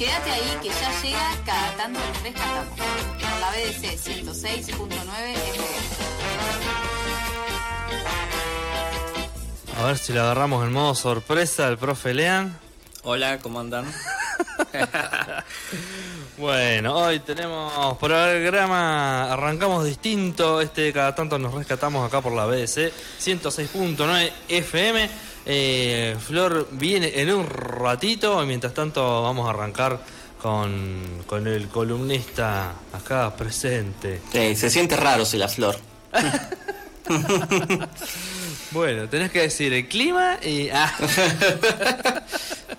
Quédate ahí que ya llega cada tanto el rescatamos. Por la BDC 106.9 FM. A ver si le agarramos en modo sorpresa al profe Lean. Hola, ¿cómo andan? Bueno, hoy tenemos programa, arrancamos distinto, este cada tanto nos rescatamos acá por la BDC 106.9 FM. Eh, Flor viene en un ratito y mientras tanto vamos a arrancar con, con el columnista acá presente. Se siente raro si la flor. Bueno, tenés que decir el clima y... ah,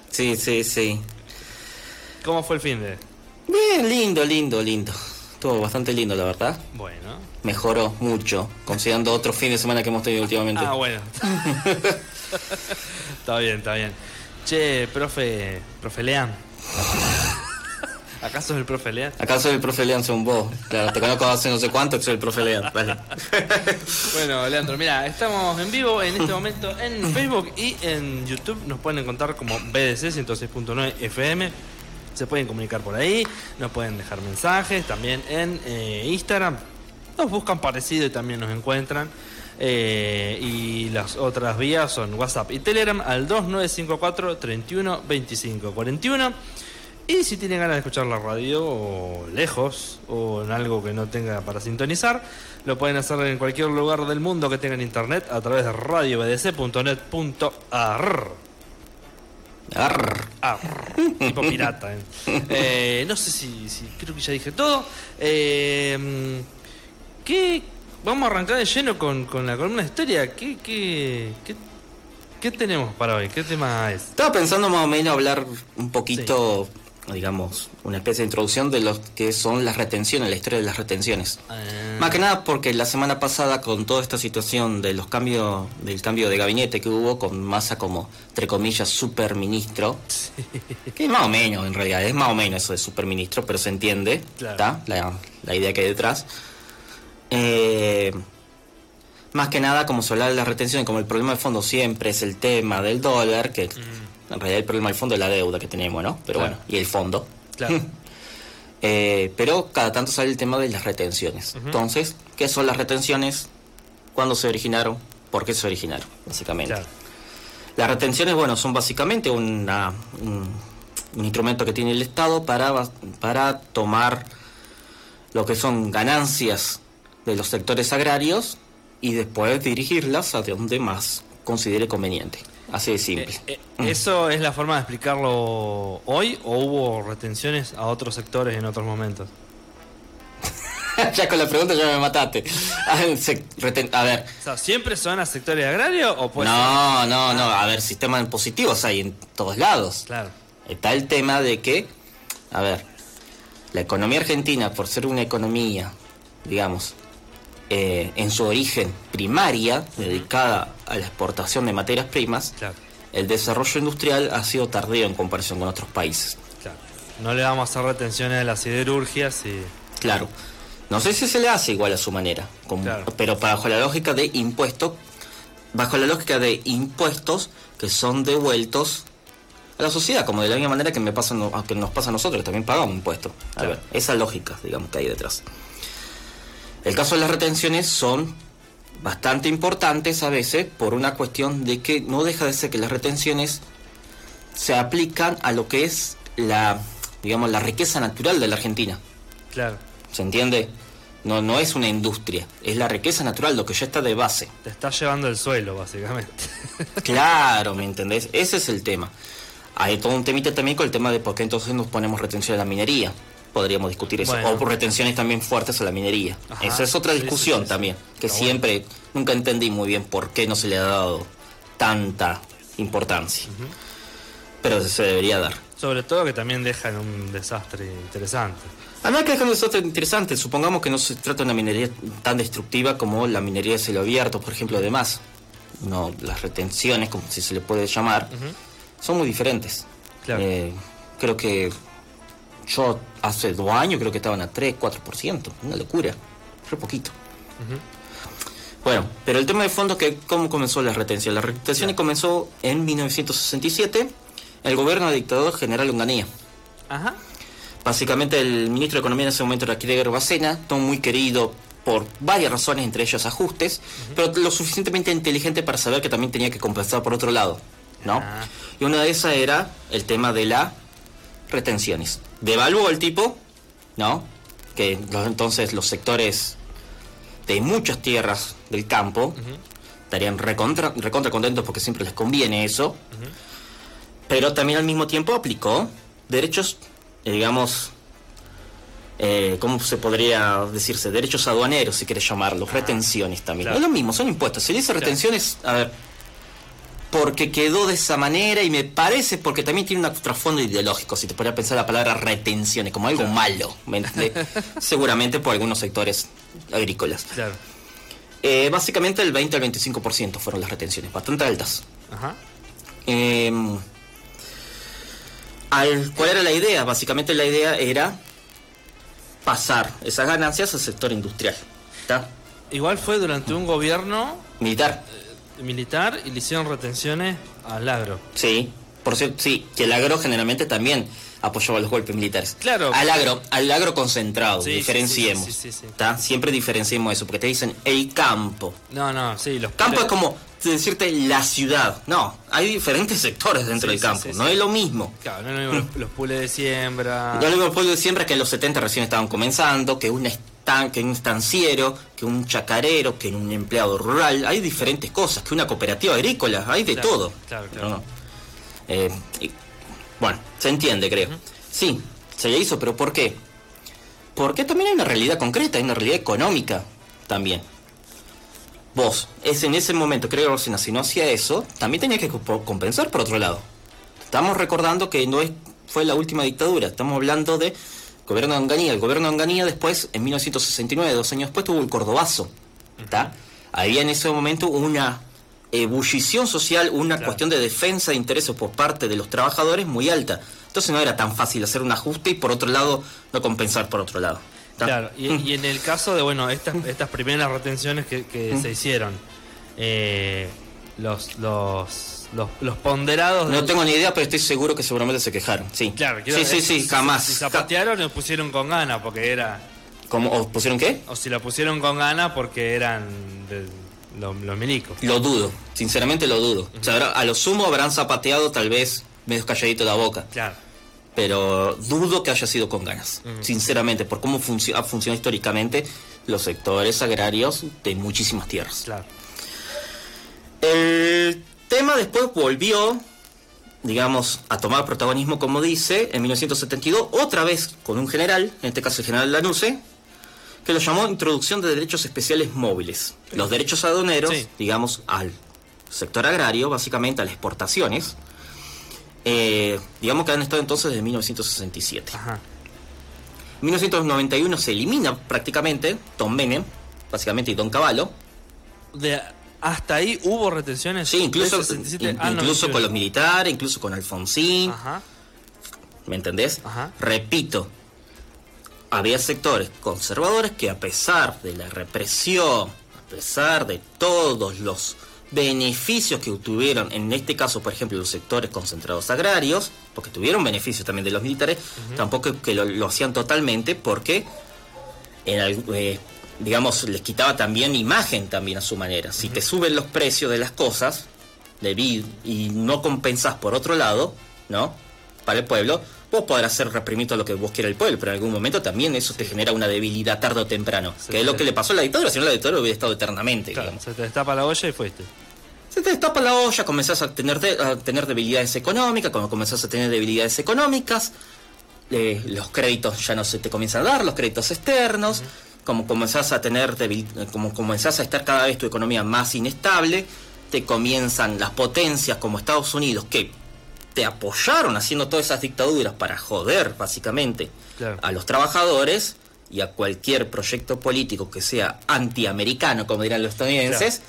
Sí, sí, sí. ¿Cómo fue el fin de...? Bien, lindo, lindo, lindo. Estuvo bastante lindo, la verdad. Bueno. Mejoró mucho, considerando otro fin de semana que hemos tenido últimamente. Ah, bueno. está bien, está bien. Che, profe, profe Lean. ¿Acaso es el profe Lean? ¿Acaso el profe Lean son vos? Claro, te conozco hace no sé cuánto que soy el profe Lean. Bueno, Leandro, mira, estamos en vivo en este momento en Facebook y en YouTube. Nos pueden encontrar como BDC 106.9 FM. Se pueden comunicar por ahí, nos pueden dejar mensajes también en eh, Instagram. Nos buscan parecido y también nos encuentran. Eh, y las otras vías son WhatsApp y Telegram al 2954 31 25 41. Y si tienen ganas de escuchar la radio o lejos o en algo que no tenga para sintonizar, lo pueden hacer en cualquier lugar del mundo que tengan internet a través de radiobdc.net.ar. Arr. Arr, tipo pirata. ¿eh? Eh, no sé si, si- creo que ya dije todo. Eh, ¿qué, vamos a arrancar de lleno con, con la columna de historia. ¿Qué, qué, qué, qué tenemos para hoy? ¿Qué tema es? Estaba pensando más o menos hablar un poquito, digamos, una especie de introducción de lo que son las retenciones, la historia de las retenciones. Eh, Más que nada porque la semana pasada con toda esta situación de los cambios, del cambio de gabinete que hubo con Massa como, entre comillas, superministro, que es más o menos en realidad, es más o menos eso de superministro, pero se entiende, Claro. La, la idea que hay detrás. Eh, más que nada, como se habla de las retenciones, como el problema de fondo siempre es el tema del dólar, que en realidad el problema del fondo es la deuda que tenemos, ¿no? Pero Claro. bueno, y el fondo. claro. Eh, pero cada tanto sale el tema de las retenciones. Entonces, ¿qué son las retenciones? ¿Cuándo se originaron? ¿Por qué se originaron? Básicamente. claro. Las retenciones, bueno, son básicamente una- un, un instrumento que tiene el Estado para, para tomar lo que son ganancias de los sectores agrarios y después dirigirlas a donde más considere conveniente. Así de simple. Eh, eh, ¿Eso es la forma de explicarlo hoy o hubo retenciones a otros sectores en otros momentos? ya con la pregunta ya me mataste. Ah, a ver, O sea, ¿siempre son a sectores agrarios o puede no, no, no. A ver, sistemas positivos hay en todos lados. Claro. Está el tema de que, a ver, la economía argentina, por ser una economía, digamos, eh, en su origen primaria, dedicada a la exportación de materias primas, Claro, el desarrollo industrial ha sido tardío en comparación con otros países. claro. No le vamos a hacer retenciones a las siderurgias y... Claro. No sé si se le hace igual a su manera, como- Claro. pero bajo la lógica de impuestos, bajo la lógica de impuestos que son devueltos a la sociedad, como de la misma manera que me pasa, que nos pasa a nosotros, también pagamos impuestos. A ver, esa lógica, digamos, que hay detrás. El caso de las retenciones son bastante importantes a veces por una cuestión de que no deja de ser que las retenciones se aplican a lo que es la, digamos, la riqueza natural de la Argentina. Claro. ¿Se entiende? No, no es una industria, es la riqueza natural, lo que ya está de base. Te está llevando el suelo, básicamente. Claro, ¿me entendés? Ese es el tema. Hay todo un temita también con el tema de por qué entonces nos ponemos retención a la minería. Podríamos discutir eso. Bueno. O por retenciones también fuertes a la minería. Ajá. Esa es otra sí, discusión sí, sí. también. Que Está siempre, nunca entendí muy bien por qué no se le ha dado tanta importancia. Pero se debería dar. Sobre todo que también dejan un desastre interesante. Además que es un desastre interesante, supongamos que no se trata de una minería tan destructiva como la minería de cielo abierto, por ejemplo, además. No, las retenciones, como si se le puede llamar, son muy diferentes. Claro. Eh, creo que yo hace dos años creo que estaban a 3, 4%, una locura, re poquito. Bueno, pero el tema de fondo es que cómo comenzó la retención. La retención comenzó en 1967, el gobierno del dictador general Onganía. Ajá. Básicamente el ministro de Economía en ese momento era Gregor Bacena, no muy querido por varias razones, entre ellos ajustes, pero lo suficientemente inteligente para saber que también tenía que compensar por otro lado, ¿no? Ah. Y una de esas era el tema de las retenciones. Devaluó el tipo, ¿no? Que los- entonces los sectores de muchas tierras del campo estarían recontra, recontra contentos porque siempre les conviene eso, pero también al mismo tiempo aplicó derechos, eh, digamos, eh, ¿cómo se podría decirse? Derechos aduaneros, si quieres llamarlos, retenciones también. claro. Es lo mismo, son impuestos. Si dice retenciones, a ver, porque quedó de esa manera y me parece porque también tiene un trasfondo ideológico, si te podría pensar la palabra retenciones como algo malo, seguramente por algunos sectores agrícolas. Claro. Eh, básicamente el 20 al 25% fueron las retenciones, bastante altas. Ajá. Eh, al- ¿Cuál era la idea? Básicamente la idea era pasar esas ganancias al sector industrial, ¿está? Igual fue durante un gobierno Militar, militar y le hicieron retenciones al agro. sí. Por cierto, sí, que el agro generalmente también apoyaba los golpes militares. Claro. Al agro, al agro concentrado, Sí, diferenciemos. sí, sí. Siempre diferenciemos eso, porque te dicen el campo. No, no, sí, los Campo es como decirte la ciudad. No, hay diferentes sectores dentro del campo, no es lo mismo. Claro, no es lo mismo los, los pules de siembra. No lo mismo pueblo de siempre que en los 70 recién estaban comenzando, que un estan, que un estanciero, que un chacarero, que un empleado rural. Hay diferentes cosas, que una cooperativa agrícola, hay de Claro, todo. claro, claro. No, no. Eh, y- bueno, se entiende, creo. Sí, se le hizo, pero ¿por qué? Porque también hay una realidad concreta, hay una realidad económica también. Vos, es en ese momento, creo que si no hacía eso, también tenía que comp- compensar por otro lado. Estamos recordando que no es, fue la última dictadura, estamos hablando de gobierno de Onganía. El gobierno de Onganía después, en 1969, dos años después, tuvo el Cordobazo. ¿está? Había en ese momento una ebullición social, una Claro. cuestión de defensa de intereses por parte de los trabajadores muy alta. Entonces no era tan fácil hacer un ajuste y por otro lado no compensar por otro lado. Claro, y, y en el caso de, bueno, estas, estas primeras retenciones que, que se hicieron, eh, los, los, los, los ponderados... No del- tengo ni idea, pero estoy seguro que seguramente se quejaron. Sí, Claro, quiero sí, sí, sí, si- jamás. Si zapatearon, lo pusieron con ganas porque era... ¿Cómo? ¿O pusieron qué? O si lo pusieron con ganas porque eran de- los, los milicos. Lo dudo, sinceramente lo dudo. O sea, a lo sumo habrán zapateado tal vez medio calladito la boca, Claro. pero dudo que haya sido con ganas, sinceramente, por cómo funcio- ha funcionado históricamente los sectores agrarios de muchísimas tierras. Claro. El tema después volvió, digamos, a tomar protagonismo, como dice, en 1972, otra vez con un general, en este caso el general Lanuse, que lo llamó Introducción de Derechos Especiales Móviles. Los derechos aduaneros, Sí. digamos, al sector agrario, básicamente a las exportaciones, eh, digamos que han estado entonces desde 1967. Ajá. En 1991 se elimina prácticamente Tom Menem, básicamente, y Don Cavallo. De, hasta ahí hubo retenciones. Sí, incluso, del 67 in- al incluso 91. con los militares, incluso con Alfonsín, Ajá. ¿me entendés? Ajá. Repito, había sectores conservadores que a pesar de la represión, a pesar de todos los beneficios que obtuvieron, en este caso, por ejemplo, los sectores concentrados agrarios, porque tuvieron beneficios también de los militares, tampoco que lo, lo hacían totalmente porque, en eh, digamos, les quitaba también imagen también a su manera. Si te suben los precios de las cosas, de vid y no compensás por otro lado, ¿no? Para el pueblo, vos podrás hacer reprimir todo lo que vos quiera el pueblo, pero en algún momento también eso te genera una debilidad tarde o temprano. Que es lo que le pasó a la dictadura, si no la dictadura hubiera estado eternamente, Claro, digamos. se te destapa la olla y fuiste. Se te destapa la olla, comenzás a tener, de- a tener debilidades económicas, cuando comenzás a tener debilidades económicas, eh, los créditos ya no se te comienzan a dar, los créditos externos, como comenzás a tener debil- eh, como comenzás a estar cada vez tu economía más inestable, te comienzan las potencias como Estados Unidos que te apoyaron haciendo todas esas dictaduras para joder básicamente Claro. a los trabajadores y a cualquier proyecto político que sea antiamericano, como dirán los estadounidenses,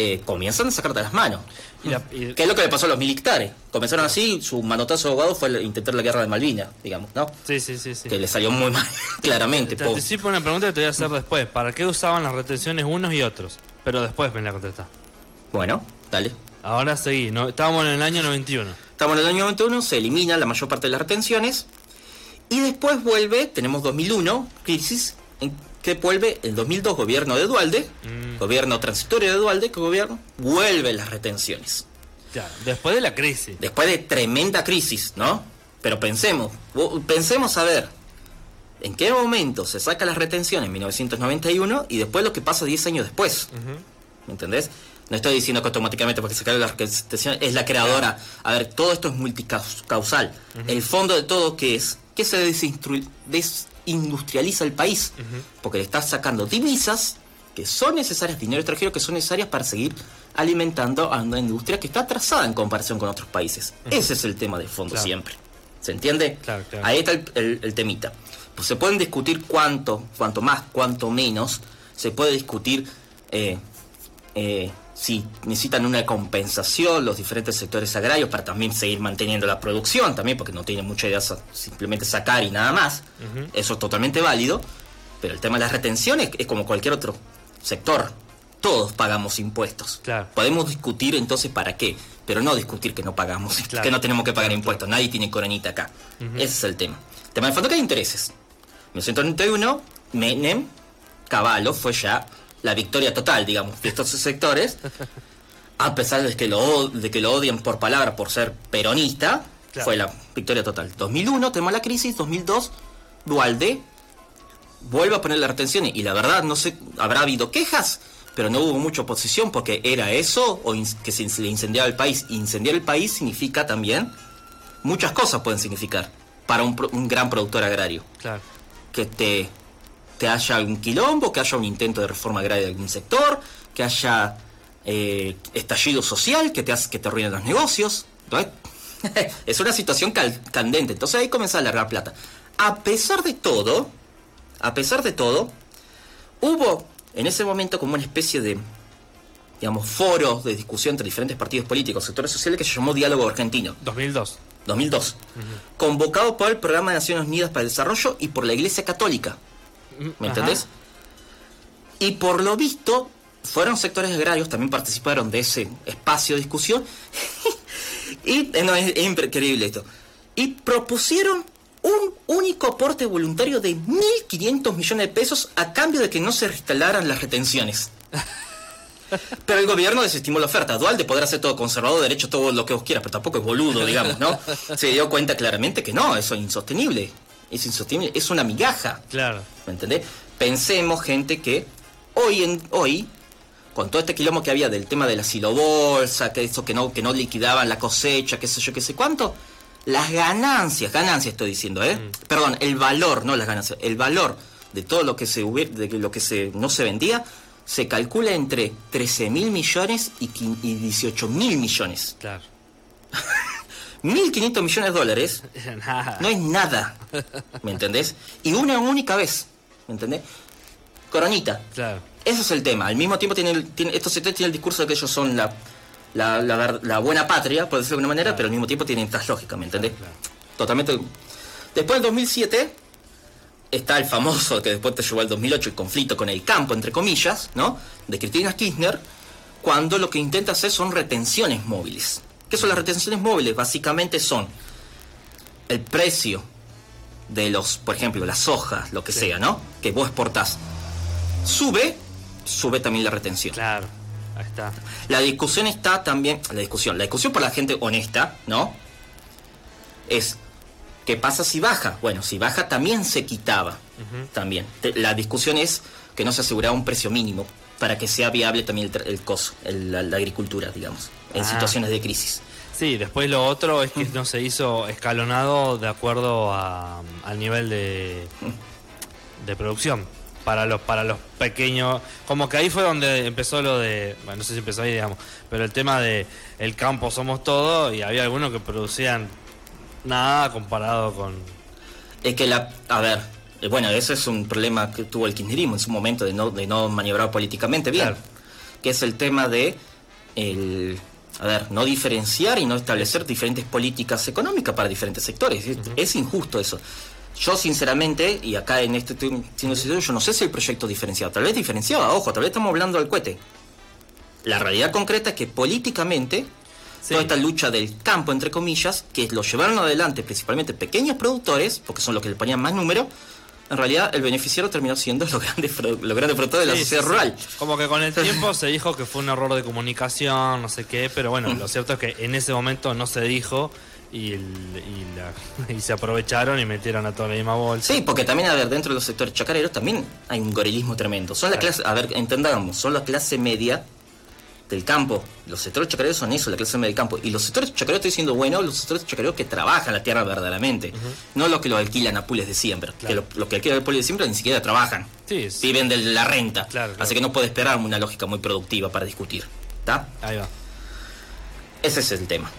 eh, comienzan a sacarte las manos. Y la- y- ¿Qué es lo que le pasó a los militares? Comenzaron así, su manotazo de abogado fue intentar la guerra de Malvinas, digamos, ¿no? Sí, sí, sí. sí. Que le salió muy mal, claramente. Te po. anticipo una pregunta que te voy a hacer después. ¿Para qué usaban las retenciones unos y otros? Pero después me la contestás. Bueno, dale. Ahora seguí. No, estábamos en el año 91. Estamos en el año 91, se elimina la mayor parte de las retenciones Y después vuelve, tenemos 2001, crisis, en que vuelve el 2002, gobierno de Dualde, Mm. gobierno transitorio de Dualde, que gobierno, vuelve las retenciones. Claro, después de la crisis. Después de tremenda crisis, ¿no? Pero pensemos, pensemos a ver, ¿en qué momento se saca las retenciones en 1991 y después lo que pasa 10 años después? ¿Me entendés? No estoy diciendo que automáticamente porque se cae la retención es la creadora. A ver, todo esto es multicausal. El fondo de todo, ¿qué es? Que se desinstru- desindustrializa el país. Porque le estás sacando divisas que son necesarias, dinero extranjero que son necesarias para seguir alimentando a una industria que está atrasada en comparación con otros países. Ese es el tema de fondo Claro. siempre. ¿Se entiende? Claro, claro. Ahí está el, el- el temita. Pues se pueden discutir cuánto, cuánto más, cuánto menos. Se puede discutir eh, eh, si necesitan una compensación los diferentes sectores agrarios para también seguir manteniendo la producción, también porque no tienen mucha idea simplemente sacar y nada más. Eso es totalmente válido. Pero el tema de las retenciones es como cualquier otro sector. Todos pagamos impuestos. Claro. Podemos discutir entonces para qué, pero no discutir que no pagamos, Claro. que no tenemos que pagar impuestos. Nadie tiene coronita acá. Ese es el tema. El tema de fondo que hay intereses. En 1991, Menem, Caballo, fue ya la victoria total, digamos, de estos sectores. A pesar de que lo, de que lo odian por palabra por ser peronista, Claro. fue la victoria total. 2001, tenemos la crisis. 2002, Dualde vuelve a poner las retenciones. Y la verdad, no sé, habrá habido quejas, pero no hubo mucha oposición porque era eso o que se le incendiaba el país. Incendiar el país significa también, muchas cosas pueden significar para un, pro- un gran productor agrario. Claro. Que te, te haya algún quilombo, que haya un intento de reforma agraria de algún sector, que haya eh, estallido social, que te, hace, que te arruinen los negocios. ¿no? es una situación cal- candente. Entonces ahí comienza a largar plata. A pesar de todo, a pesar de todo, hubo en ese momento como una especie de, digamos, foro de discusión entre diferentes partidos políticos, sectores sociales, que se llamó Diálogo Argentino, 2002. 2002, convocado por el Programa de Naciones Unidas para el Desarrollo y por la Iglesia Católica. ¿Me entendés? Y por lo visto, fueron sectores agrarios, también participaron de ese espacio de discusión. y eh, no, es, es increíble esto. Y propusieron un único aporte voluntario de 1.500 millones de pesos a cambio de que no se reinstalaran las retenciones. Pero el gobierno desestimó la oferta. Dualde podrá ser todo conservador, derecho, todo lo que vos quieras, pero tampoco es boludo, digamos, ¿no? Se dio cuenta claramente que no, eso es insostenible. Es insostenible, es una migaja. Claro. ¿Me entendés? Pensemos, gente, que hoy en hoy, con todo este quilombo que había del tema de la silobolsa, que eso que no, que no liquidaban la cosecha, qué sé yo, qué sé cuánto, las ganancias, ganancias estoy diciendo, ¿eh? Perdón, el valor, no las ganancias, el valor de todo lo que se hubiera, de lo que se no se vendía, se calcula entre 13 mil millones y 18 mil millones. Claro. 1.500 millones de dólares Nada. no es nada. ¿Me entendés? Y una única vez. ¿Me entendés? Coronita. Claro. Ese es el tema. Al mismo tiempo, tiene, estos sectores tienen el discurso de que ellos son la, la, la la buena patria, por decirlo de alguna manera, pero al mismo tiempo tienen estas lógicas, ¿me entendés? Claro. Totalmente. Después del 2007 está el famoso que después te llevó al 2008, el conflicto con el campo, entre comillas, ¿no? De Cristina Kirchner, cuando lo que intenta hacer son retenciones móviles. ¿Qué son las retenciones móviles? Básicamente son el precio de los, por ejemplo, la soja, lo que Sí. sea, ¿no? Que vos exportás. Sube, sube también la retención. Claro. Ahí está. La discusión está también, la discusión, la discusión por la gente honesta, ¿no? Es, ¿qué pasa si baja? Bueno, si baja también se quitaba, también. La discusión es que no se aseguraba un precio mínimo para que sea viable también el, el coso, el- la, la agricultura, digamos, en Ah. situaciones de crisis. Sí, después lo otro es que no se hizo escalonado de acuerdo a- al nivel de, de producción. Para los, para los pequeños. Como que ahí fue donde empezó lo de. Bueno, no sé si empezó ahí, digamos. Pero el tema de el campo somos todo. Y había algunos que producían nada comparado con. Es que la, a ver, eh, bueno, ese es un problema que tuvo el kirchnerismo en su momento de no, de no maniobrar políticamente bien, Claro. que es el tema de, el, a ver, no diferenciar y no establecer diferentes políticas económicas para diferentes sectores. Es, es injusto eso. Yo sinceramente, y acá en este yo no sé si el proyecto diferenciado, tal vez diferenciado, ojo, tal vez estamos hablando del cohete. La realidad concreta es que políticamente Sí. toda esta lucha del campo, entre comillas, que lo llevaron adelante principalmente pequeños productores, porque son los que le ponían más número, en realidad el beneficiario terminó siendo los grandes, los grandes productores de la sociedad sí, rural. sí. Como que con el tiempo se dijo que fue un error de comunicación, no sé qué, pero bueno, lo cierto es que en ese momento no se dijo y, el- y, la- y se aprovecharon y metieron a toda la misma bolsa. Sí, porque también, a ver, dentro de los sectores chacareros también hay un gorilismo tremendo. Son la clase, a ver, entendamos, son la clase media del campo. Los sectores chacareros son eso, la clase media del campo. Y los sectores chacareros, estoy diciendo, bueno, los sectores chacareros que trabajan la tierra verdaderamente. No los que lo alquilan a pules de siempre. Que lo- los que alquilan a pules de siempre ni siquiera trabajan. Sí, Viven de la renta. Claro, claro. Así que no puede esperar una lógica muy productiva para discutir. ¿Está? ahí va. Ese es el tema.